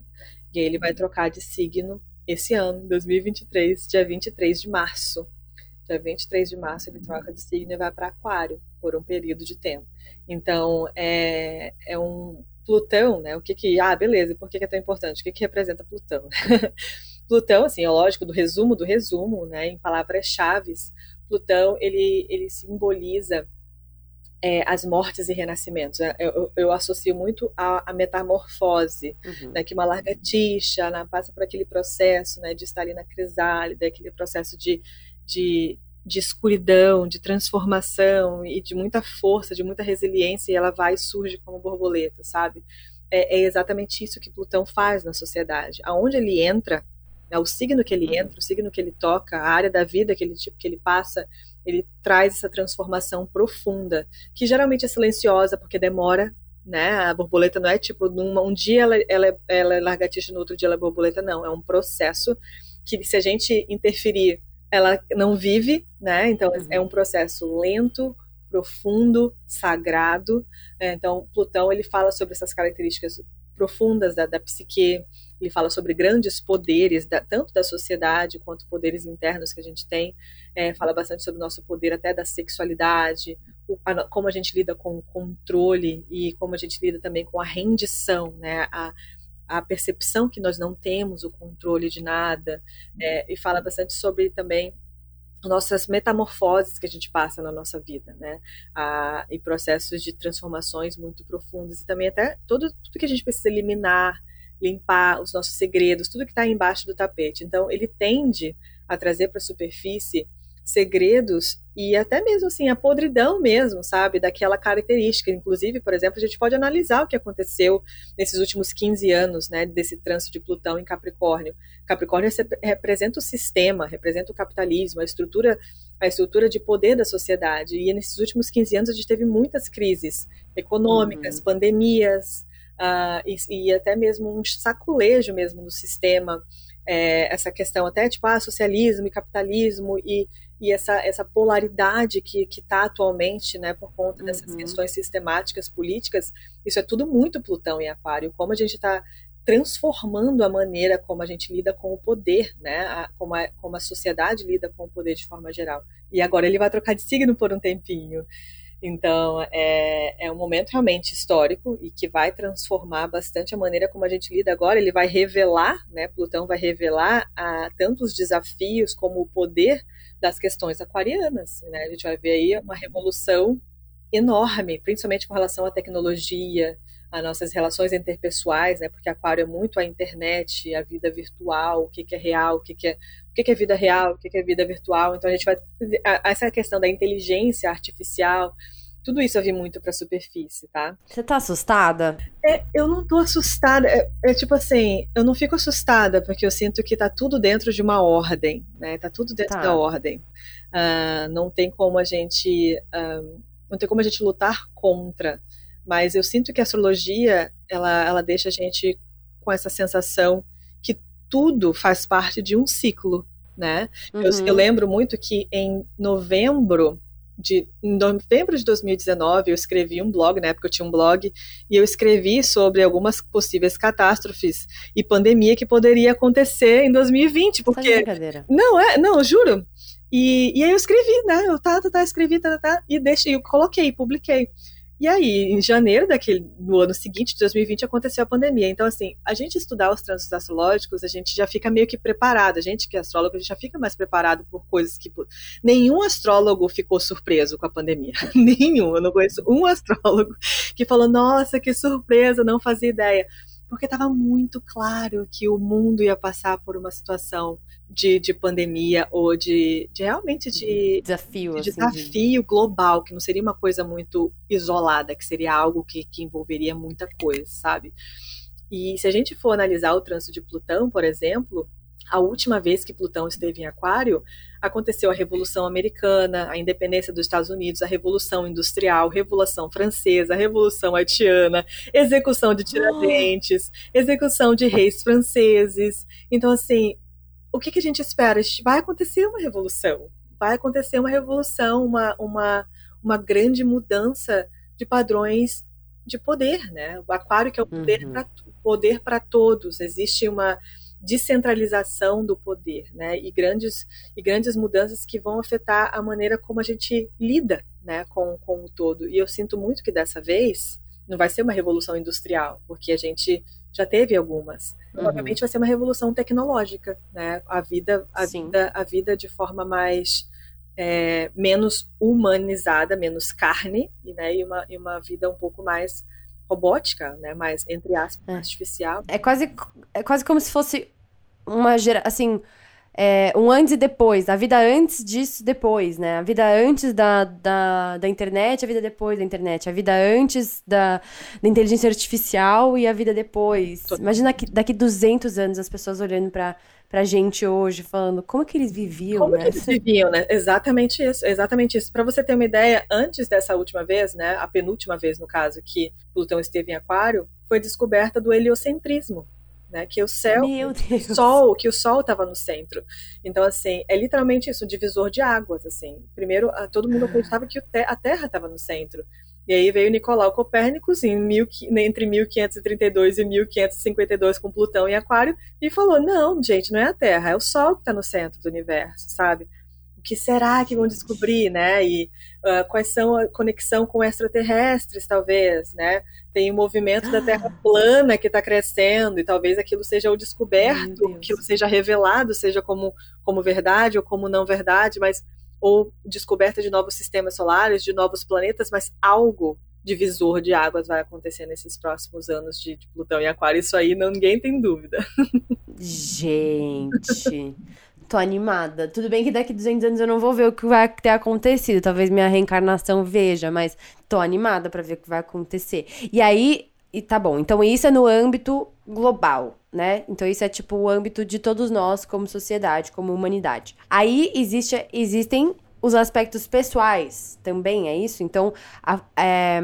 E ele vai trocar de signo esse ano, 2023, dia 23 de março. Dia 23 de março ele troca de signo e vai para Aquário por um período de tempo. Então é, é um Plutão, né? O que que ah beleza? Por que, que é tão importante? O que que representa Plutão? [LAUGHS] Plutão, assim, é lógico, do resumo do resumo, né, em palavras-chave, Plutão, ele, ele simboliza é, as mortes e renascimentos. É, eu, eu associo muito a, a metamorfose, uhum. né, que uma largatixa né, passa por aquele processo né, de estar ali na crisálida, aquele processo de, de, de escuridão, de transformação e de muita força, de muita resiliência, e ela vai e surge como borboleta, sabe? É, é exatamente isso que Plutão faz na sociedade. Aonde ele entra, né, o signo que ele uhum. entra, o signo que ele toca, a área da vida que ele, que ele passa, ele traz essa transformação profunda, que geralmente é silenciosa porque demora, né? A borboleta não é tipo, num, um dia ela, ela, é, ela é largatixa, no outro dia ela é borboleta, não. É um processo que, se a gente interferir, ela não vive, né? Então, uhum. é um processo lento, profundo, sagrado. Então, Plutão ele fala sobre essas características profundas da, da psique, ele fala sobre grandes poderes, da, tanto da sociedade quanto poderes internos que a gente tem, é, fala bastante sobre o nosso poder até da sexualidade, o, a, como a gente lida com o controle e como a gente lida também com a rendição, né, a, a percepção que nós não temos o controle de nada, é, e fala bastante sobre também nossas metamorfoses que a gente passa na nossa vida, né? Ah, e processos de transformações muito profundas e também até tudo que a gente precisa eliminar, limpar os nossos segredos, tudo que está embaixo do tapete. Então, ele tende a trazer para a superfície segredos e até mesmo assim a podridão mesmo, sabe, daquela característica. Inclusive, por exemplo, a gente pode analisar o que aconteceu nesses últimos 15 anos, né, desse trânsito de Plutão em Capricórnio. Capricórnio representa o sistema, representa o capitalismo, a estrutura, a estrutura de poder da sociedade. E nesses últimos 15 anos a gente teve muitas crises econômicas, uhum. pandemias, uh, e, e até mesmo um saculejo mesmo no sistema. É, essa questão até tipo ah, socialismo e capitalismo e e essa, essa polaridade que está atualmente, né, por conta dessas uhum. questões sistemáticas políticas, isso é tudo muito Plutão em Aquário, como a gente está transformando a maneira como a gente lida com o poder, né, a, como, a, como a sociedade lida com o poder de forma geral. E agora ele vai trocar de signo por um tempinho. Então, é, é um momento realmente histórico e que vai transformar bastante a maneira como a gente lida agora. Ele vai revelar, né? Plutão vai revelar a, ah, tanto os desafios como o poder das questões aquarianas. Né? A gente vai ver aí uma revolução enorme, principalmente com relação à tecnologia, a nossas relações interpessoais, né? Porque aquário é muito a internet, a vida virtual, o que, que é real, o que, que é o que, que é vida real, o que, que é vida virtual. Então a gente vai essa questão da inteligência artificial, tudo isso eu vi muito para a superfície, tá? Você tá assustada? É, eu não tô assustada. É, é, tipo assim, eu não fico assustada porque eu sinto que tá tudo dentro de uma ordem, né? Tá tudo dentro tá. da ordem. Uh, não tem como a gente, uh, não tem como a gente lutar contra. Mas eu sinto que a astrologia, ela, ela deixa a gente com essa sensação que tudo faz parte de um ciclo, né? Uhum. Eu, eu uhum. lembro muito que em novembro de, em novembro de 2019, eu escrevi um blog, na época eu tinha um blog, e eu escrevi sobre algumas possíveis catástrofes e pandemia que poderia acontecer em 2020, porque... Não, é, não, juro. E, e aí eu escrevi, né, eu tá, tá, tá, escrevi, tá, tá, tá, e deixei, eu coloquei, publiquei. E aí, em janeiro daquele do ano seguinte, de 2020, aconteceu a pandemia. Então, assim, a gente estudar os trânsitos astrológicos, a gente já fica meio que preparado. A gente que é astrólogo, a gente já fica mais preparado por coisas que nenhum astrólogo ficou surpreso com a pandemia. [LAUGHS] nenhum. Eu não conheço um astrólogo que falou: "Nossa, que surpresa, não fazia ideia" porque estava muito claro que o mundo ia passar por uma situação de, de pandemia ou de, de realmente de desafio, de assim, desafio de... global, que não seria uma coisa muito isolada, que seria algo que, que envolveria muita coisa, sabe? E se a gente for analisar o trânsito de Plutão, por exemplo, a última vez que Plutão esteve em Aquário, aconteceu a Revolução Americana, a independência dos Estados Unidos, a Revolução Industrial, Revolução Francesa, a Revolução Haitiana, execução de Tiradentes, execução de reis franceses. Então, assim, o que, que a gente espera? Vai acontecer uma revolução. Vai acontecer uma revolução, uma, uma, uma grande mudança de padrões de poder, né? O aquário que é o poder uhum. para todos. Existe uma descentralização do poder, né? E grandes e grandes mudanças que vão afetar a maneira como a gente lida, né, com, com o todo. E eu sinto muito que dessa vez não vai ser uma revolução industrial, porque a gente já teve algumas. Uhum. Provavelmente vai ser uma revolução tecnológica, né? A vida, a vida, a vida de forma mais é, menos humanizada, menos carne, né, e, uma, e uma vida um pouco mais robótica, né, mais, entre aspas, é. artificial. É quase, é quase como se fosse uma geração, assim, é, um antes e depois, a vida antes disso, depois, né? A vida antes da, da, da internet, a vida depois da internet, a vida antes da, da inteligência artificial e a vida depois. Imagina que daqui 200 anos as pessoas olhando para pra gente hoje, falando como que eles viviam, como né? Que eles viviam, né? Exatamente isso, exatamente isso. Para você ter uma ideia, antes dessa última vez, né, a penúltima vez no caso que Plutão esteve em Aquário, foi descoberta do heliocentrismo né? Que o céu, o sol, que o sol estava no centro. Então, assim, é literalmente isso, um divisor de águas, assim. Primeiro, todo mundo acreditava que a Terra estava no centro. E aí veio Nicolau Copérnicos em mil, entre 1532 e 1552 com Plutão em Aquário e falou: não, gente, não é a Terra, é o Sol que está no centro do universo, sabe? Que será que vão descobrir, né? E uh, quais são a conexão com extraterrestres, talvez, né? Tem o movimento da Terra ah. plana que está crescendo e talvez aquilo seja o descoberto, aquilo seja revelado, seja como, como verdade ou como não verdade, mas ou descoberta de novos sistemas solares, de novos planetas, mas algo divisor de águas vai acontecer nesses próximos anos de, de Plutão e Aquário. Isso aí não, ninguém tem dúvida. Gente, Tô animada. Tudo bem que daqui 200 anos eu não vou ver o que vai ter acontecido. Talvez minha reencarnação veja, mas tô animada para ver o que vai acontecer. E aí, e tá bom. Então isso é no âmbito global, né? Então isso é tipo o âmbito de todos nós como sociedade, como humanidade. Aí existe, existem os aspectos pessoais também, é isso? Então, a, é,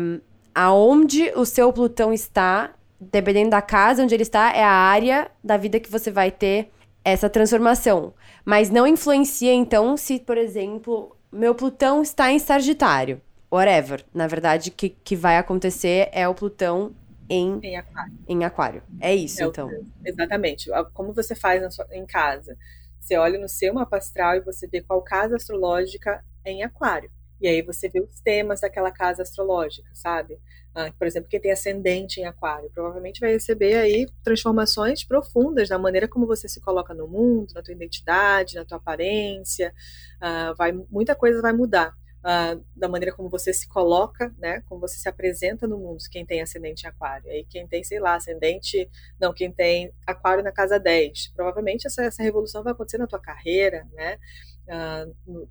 aonde o seu Plutão está, dependendo da casa onde ele está, é a área da vida que você vai ter essa transformação. Mas não influencia, então, se, por exemplo, meu Plutão está em Sagitário. Whatever. Na verdade, o que, que vai acontecer é o Plutão em, em, aquário. em aquário. É isso, é então. exatamente. Como você faz sua, em casa? Você olha no seu mapa astral e você vê qual casa astrológica é em aquário. E aí você vê os temas daquela casa astrológica, sabe? Ah, por exemplo, quem tem ascendente em aquário, provavelmente vai receber aí transformações profundas na maneira como você se coloca no mundo, na tua identidade, na tua aparência. Ah, vai, muita coisa vai mudar. Ah, da maneira como você se coloca, né, como você se apresenta no mundo, quem tem ascendente em aquário. Aí quem tem, sei lá, ascendente, não, quem tem aquário na casa 10, provavelmente essa, essa revolução vai acontecer na tua carreira, né, uh,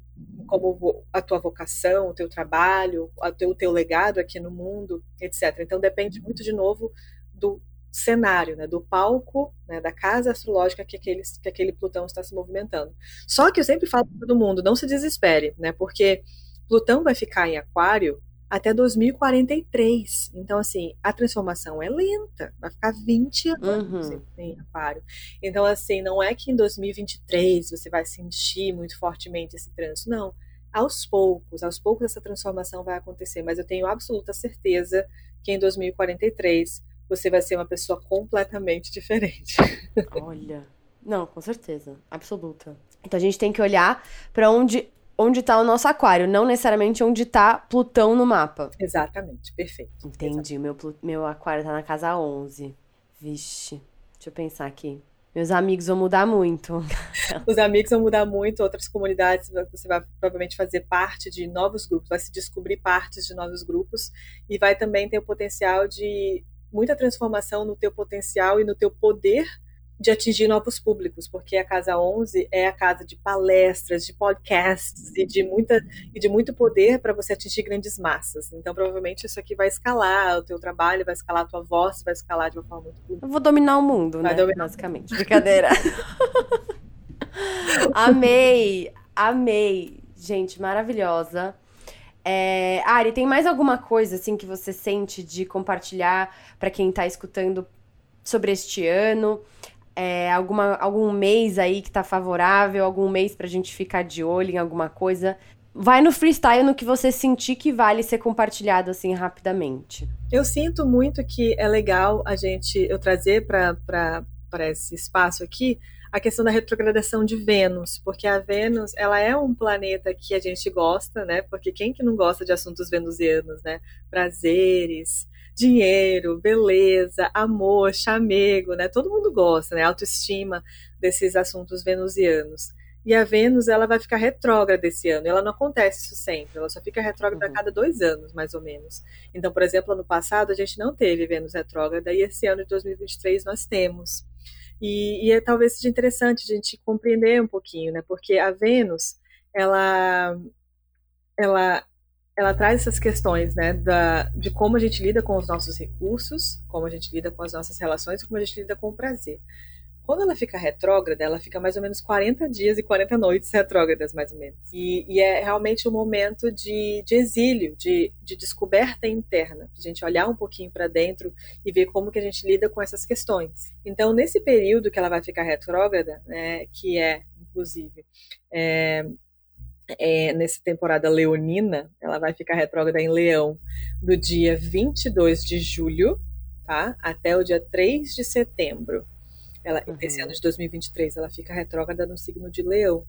como a tua vocação, o teu trabalho, o teu, teu legado aqui no mundo, etc. Então depende muito, de novo, do cenário, né, do palco, né, da casa astrológica que aquele, que aquele Plutão está se movimentando. Só que eu sempre falo para todo mundo, não se desespere, né, porque Plutão vai ficar em Aquário até 2043. Então, assim, a transformação é lenta, vai ficar 20 anos uhum. em aquário. Então, assim, não é que em 2023 você vai sentir muito fortemente esse trânsito, não. Aos poucos, aos poucos essa transformação vai acontecer, mas eu tenho absoluta certeza que em 2043 você vai ser uma pessoa completamente diferente. [LAUGHS] Olha, não, com certeza, absoluta. Então a gente tem que olhar para onde onde está o nosso aquário, não necessariamente onde está Plutão no mapa. Exatamente, perfeito. Entendi. Meu, meu aquário está na casa 11. Vixe, deixa eu pensar aqui. Meus amigos vão mudar muito. [LAUGHS] Os amigos vão mudar muito, outras comunidades, você vai provavelmente fazer parte de novos grupos, vai se descobrir partes de novos grupos e vai também ter o potencial de muita transformação no teu potencial e no teu poder de atingir novos públicos, porque a Casa 11 é a casa de palestras, de podcasts e de, muita, e de muito poder para você atingir grandes massas. Então, provavelmente, isso aqui vai escalar o teu trabalho, vai escalar a tua voz, vai escalar de uma forma muito bonita. Eu vou dominar o mundo, vai né? Dominar. Basicamente. Brincadeira. [LAUGHS] amei, amei. Gente, maravilhosa. É, Ari, tem mais alguma coisa assim que você sente de compartilhar para quem está escutando sobre este ano? É, alguma, algum mês aí que tá favorável, algum mês pra gente ficar de olho em alguma coisa. Vai no freestyle no que você sentir que vale ser compartilhado assim rapidamente. Eu sinto muito que é legal a gente eu trazer para esse espaço aqui a questão da retrogradação de Vênus, porque a Vênus, ela é um planeta que a gente gosta, né? Porque quem que não gosta de assuntos venusianos, né? Prazeres, dinheiro, beleza, amor, chamego, né? Todo mundo gosta, né? Autoestima desses assuntos venusianos. e a Vênus ela vai ficar retrógrada esse ano. Ela não acontece isso sempre, ela só fica retrógrada uhum. a cada dois anos, mais ou menos. Então, por exemplo, ano passado a gente não teve Vênus retrógrada e esse ano de 2023 nós temos. E, e é, talvez seja interessante a gente compreender um pouquinho, né? Porque a Vênus, ela, ela, ela traz essas questões, né? Da, de como a gente lida com os nossos recursos, como a gente lida com as nossas relações, como a gente lida com o prazer. Quando ela fica retrógrada, ela fica mais ou menos 40 dias e 40 noites retrógradas, mais ou menos. E, e é realmente um momento de, de exílio, de, de, descoberta interna, a gente olhar um pouquinho para dentro e ver como que a gente lida com essas questões. Então, nesse período que ela vai ficar retrógrada, né, que é, inclusive, é, é, nessa temporada leonina, ela vai ficar retrógrada em Leão do dia 22 de julho tá, até o dia 3 de setembro. Ela, uhum. Esse ano de 2023, ela fica retrógrada no signo de Leão.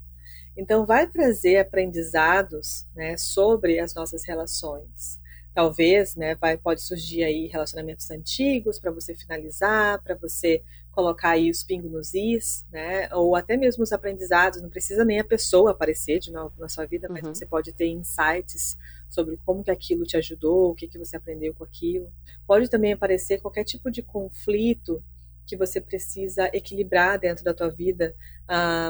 Então, vai trazer aprendizados né, sobre as nossas relações. Talvez, né, vai, pode surgir aí relacionamentos antigos para você finalizar, para você colocar aí os pingos nos is, né, ou até mesmo os aprendizados. Não precisa nem a pessoa aparecer de novo na sua vida, mas uhum. você pode ter insights sobre como que aquilo te ajudou, o que que você aprendeu com aquilo. Pode também aparecer qualquer tipo de conflito que você precisa equilibrar dentro da tua vida,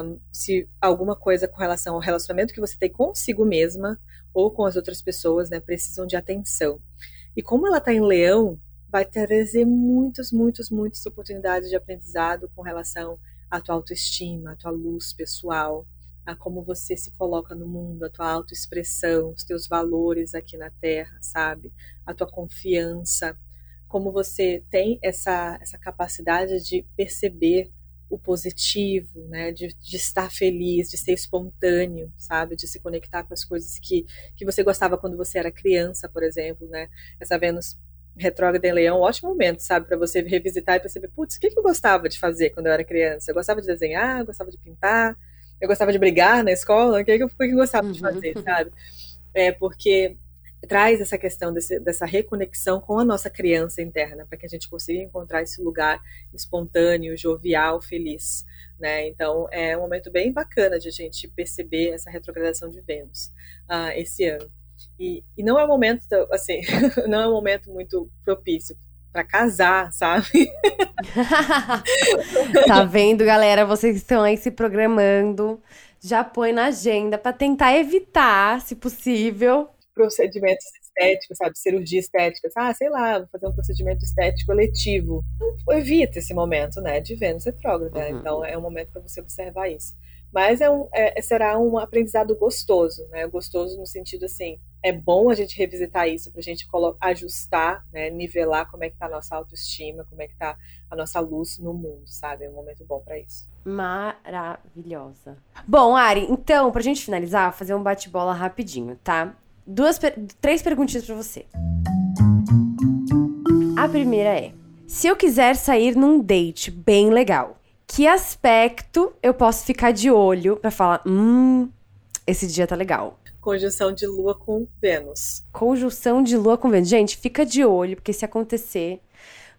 um, se alguma coisa com relação ao relacionamento que você tem consigo mesma ou com as outras pessoas, né, precisam de atenção. E como ela está em Leão, vai trazer muitas, muitas, muitas oportunidades de aprendizado com relação à tua autoestima, à tua luz pessoal, a como você se coloca no mundo, a tua autoexpressão, os teus valores aqui na Terra, sabe? A tua confiança, como você tem essa, essa capacidade de perceber o positivo, né, de, de, estar feliz, de ser espontâneo, sabe, de se conectar com as coisas que, que você gostava quando você era criança, por exemplo, né, essa Vênus retrógrada em Leão, ótimo momento, sabe, para você revisitar e perceber, putz, o que, que eu gostava de fazer quando eu era criança? Eu gostava de desenhar, eu gostava de pintar, eu gostava de brigar na escola, o que, que eu, que eu gostava de uhum. fazer, sabe? É porque traz essa questão desse, dessa reconexão com a nossa criança interna, para que a gente consiga encontrar esse lugar espontâneo, jovial, feliz. Né? Então, é um momento bem bacana de a gente perceber essa retrogradação de Vênus uh, esse ano. E, e, não é um momento, assim, [LAUGHS] não é um momento muito propício para casar, sabe? [LAUGHS] tá vendo, galera? Vocês estão aí se programando. Já põe na agenda para tentar evitar, se possível, procedimentos estéticos, sabe? Cirurgia estética. Ah, sei lá, vou fazer um procedimento estético eletivo. Então, evita esse momento, né? De Vênus retrógrada. Uhum. Então, é um momento para você observar isso. Mas é um, é, será um aprendizado gostoso, né? Gostoso no sentido assim, é bom a gente revisitar isso para a gente ajustar, né? Nivelar como é que tá a nossa autoestima, como é que tá a nossa luz no mundo, sabe? É um momento bom para isso. Maravilhosa. Bom, Ari, então, pra gente finalizar, fazer um bate-bola rapidinho, tá? Duas, três perguntinhas para você. A primeira é: se eu quiser sair num date bem legal, que aspecto eu posso ficar de olho para falar, hum, esse dia tá legal? Conjunção de Lua com Vênus. Conjunção de Lua com Vênus. Gente, fica de olho, porque se acontecer,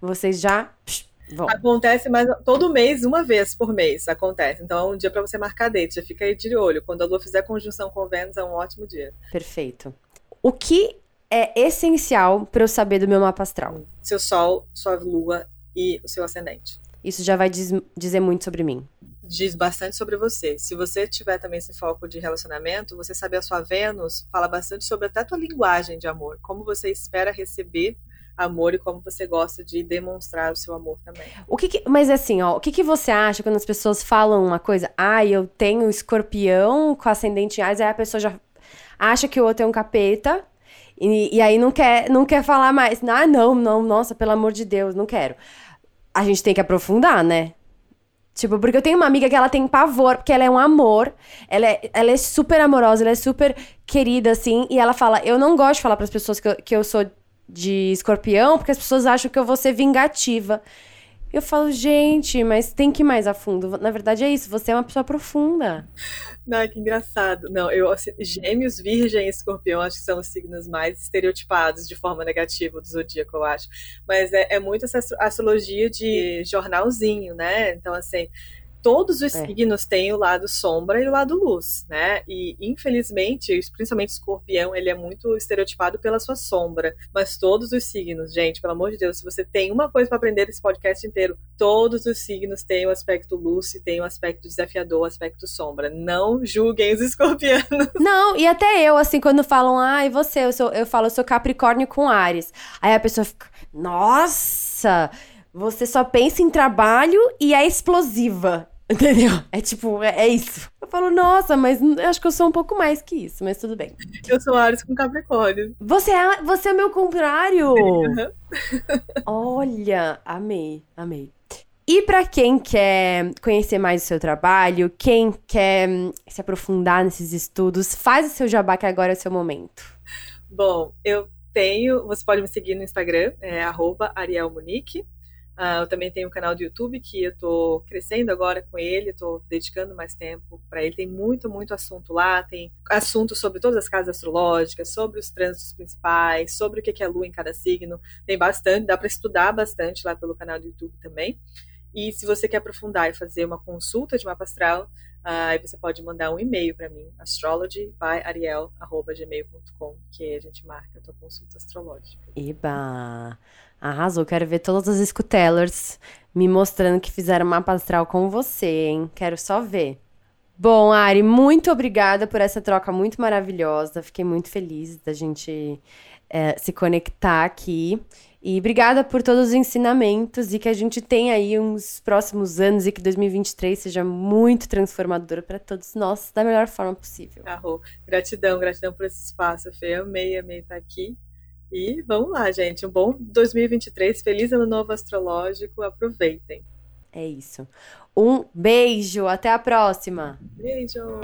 vocês já psh, vão. Acontece mais todo mês, uma vez por mês acontece. Então é um dia para você marcar date, já fica aí de olho. Quando a Lua fizer conjunção com Vênus, é um ótimo dia. Perfeito. O que é essencial para eu saber do meu mapa astral? Seu Sol, sua Lua e o seu ascendente. Isso já vai diz, dizer muito sobre mim. Diz bastante sobre você. Se você tiver também esse foco de relacionamento, você saber a sua Vênus fala bastante sobre até a tua linguagem de amor, como você espera receber amor e como você gosta de demonstrar o seu amor também. O que, que mas assim, ó, o que, que você acha quando as pessoas falam uma coisa? Ah, eu tenho escorpião com ascendente em Ares, aí a pessoa já acha que o outro é um capeta. E, e aí não quer, não quer falar mais. Ah, não, não, nossa, pelo amor de Deus, não quero. A gente tem que aprofundar, né? Tipo, porque eu tenho uma amiga que ela tem pavor, porque ela é um amor, ela é, ela é super amorosa, ela é super querida, assim, e ela fala: Eu não gosto de falar para as pessoas que eu, que eu sou de escorpião, porque as pessoas acham que eu vou ser vingativa. Eu falo, gente, mas tem que ir mais a fundo. Na verdade é isso, você é uma pessoa profunda. Não, que engraçado. Não, eu assim, gêmeos, virgem e escorpião acho que são os signos mais estereotipados de forma negativa do zodíaco, eu acho. Mas é, é muito essa astrologia de jornalzinho, né? Então, assim, todos os é. signos têm o lado sombra e o lado luz, né? E infelizmente, principalmente escorpião, ele é muito estereotipado pela sua sombra. Mas todos os signos, gente, pelo amor de Deus, se você tem uma coisa para aprender desse podcast inteiro, todos os signos têm o aspecto luz e têm o aspecto desafiador, o aspecto sombra. Não julguem os [LAUGHS] escorpianos. Não, e até eu, assim, quando falam, ah, você, eu, sou, eu falo, eu sou Capricórnio com Ares. Aí a pessoa fica, nossa, você só pensa em trabalho e é explosiva. [LAUGHS] Entendeu? É tipo, é, é, isso. Eu falo, nossa, mas acho que eu sou um pouco mais que isso, mas tudo bem. Eu sou Ares com Capricórnio. Você é, você é meu contrário! Uhum. [LAUGHS] Olha, amei, amei. E para quem quer conhecer mais o seu trabalho, quem quer hum, se aprofundar nesses estudos, faz o seu jabá que agora é o seu momento. Bom, eu tenho, você pode me seguir no Instagram, é arielmonique. Uh, eu também tenho um canal do YouTube que eu estou crescendo agora com ele, estou dedicando mais tempo para ele. Tem muito, muito assunto lá. Tem assuntos sobre todas as casas astrológicas, sobre os trânsitos principais, sobre o que é a lua em cada signo. Tem bastante, dá para estudar bastante lá pelo canal do YouTube também. E se você quer aprofundar e fazer uma consulta de mapa astral, ah, aí você pode mandar um e-mail para mim, astrologybyariel.gmail.com, que a gente marca a tua consulta astrológica. Eba! Arrasou, quero ver todas as escutellers me mostrando que fizeram mapa astral com você, hein? Quero só ver. Bom, Ari, muito obrigada por essa troca muito maravilhosa. Fiquei muito feliz da gente é, se conectar aqui. E obrigada por todos os ensinamentos e que a gente tenha aí uns próximos anos e que 2023 seja muito transformador para todos nós da melhor forma possível. Arro, gratidão, gratidão por esse espaço, Fê. Amei, amei estar aqui. E vamos lá, gente. Um bom 2023. Feliz ano novo astrológico. Aproveitem. É isso. Um beijo. Até a próxima. Beijo.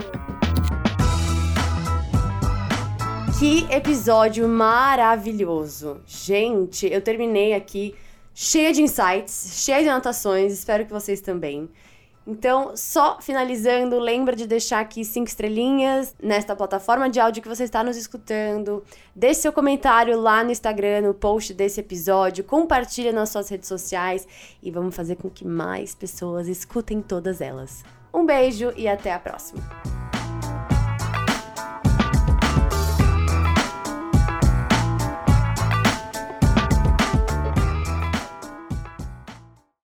Que episódio maravilhoso. Gente, eu terminei aqui cheia de insights, cheia de anotações. Espero que vocês também. Então, só finalizando, lembra de deixar aqui cinco estrelinhas nesta plataforma de áudio que você está nos escutando. Deixe seu comentário lá no Instagram, no post desse episódio. Compartilha nas suas redes sociais e vamos fazer com que mais pessoas escutem todas elas. Um beijo e até a próxima.